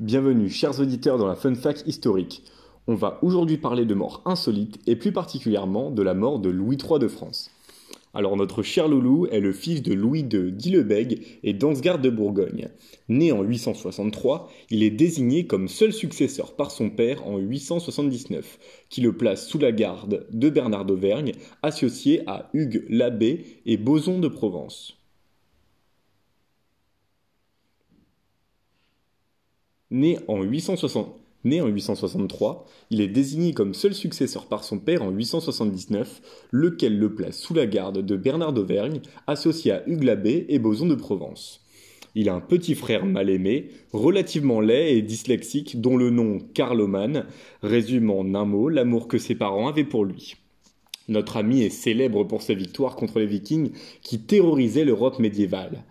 Bienvenue chers auditeurs dans la Fun Fact historique. On va aujourd'hui parler de morts insolites et plus particulièrement de la mort de Louis III de France. Alors notre cher Loulou est le fils de Louis II d'Illebeg et d'Ansgard de Bourgogne. Né en 863, il est désigné comme seul successeur par son père en 879, qui le place sous la garde de Bernard d'Auvergne, associé à Hugues l'Abbé et Boson de Provence. Né en, 863, il est désigné comme seul successeur par son père en 879, lequel le place sous la garde de Bernard d'Auvergne, associé à Hugues Labbé et Boson de Provence. Il a un petit frère mal aimé, relativement laid et dyslexique, dont le nom Carloman résume en un mot l'amour que ses parents avaient pour lui. Notre ami est célèbre pour sa victoire contre les Vikings qui terrorisaient l'Europe médiévale.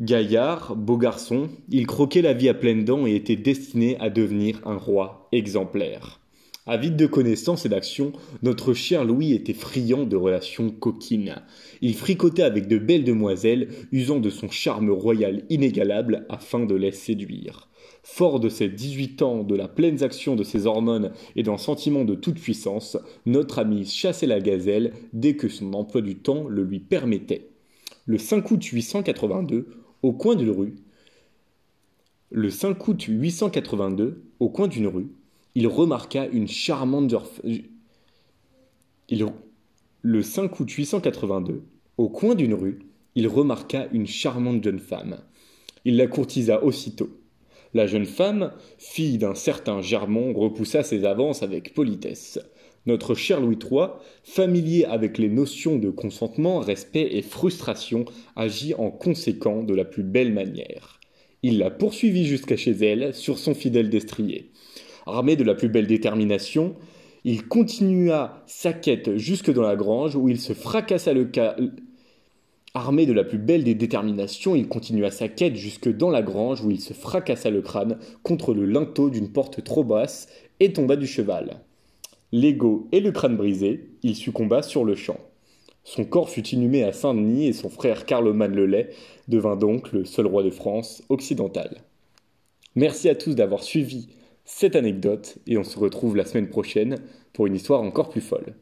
Gaillard, beau garçon, il croquait la vie à pleines dents et était destiné à devenir un roi exemplaire. Avide de connaissances et d'actions, notre cher Louis était friand de relations coquines. Il fricotait avec de belles demoiselles, usant de son charme royal inégalable afin de les séduire. Fort de ses 18 ans, de la pleine action de ses hormones et d'un sentiment de toute puissance, notre ami chassait la gazelle dès que son emploi du temps le lui permettait. Le 5 août 882, au coin d'une rue, le 5 août 882, au coin d'une rue, il remarqua une charmante. Le 5 août 882, au coin d'une rue, il remarqua une charmante jeune femme. Il la courtisa aussitôt. La jeune femme, fille d'un certain Germont, repoussa ses avances avec politesse. Notre cher Louis III, familier avec les notions de consentement, respect et frustration, agit en conséquent de la plus belle manière. Il la poursuivit jusqu'à chez elle sur son fidèle destrier. Armé de la plus belle détermination, il continua sa quête jusque dans la grange où il se fracassa le. Armé de la plus belle des déterminations, il continua sa quête jusque dans la grange où il se fracassa le crâne contre le linteau d'une porte trop basse et tomba du cheval l'ego et le crâne brisé, il succomba sur le champ. Son corps fut inhumé à Saint-Denis et son frère Carloman le Lay devint donc le seul roi de France occidentale. Merci à tous d'avoir suivi cette anecdote et on se retrouve la semaine prochaine pour une histoire encore plus folle.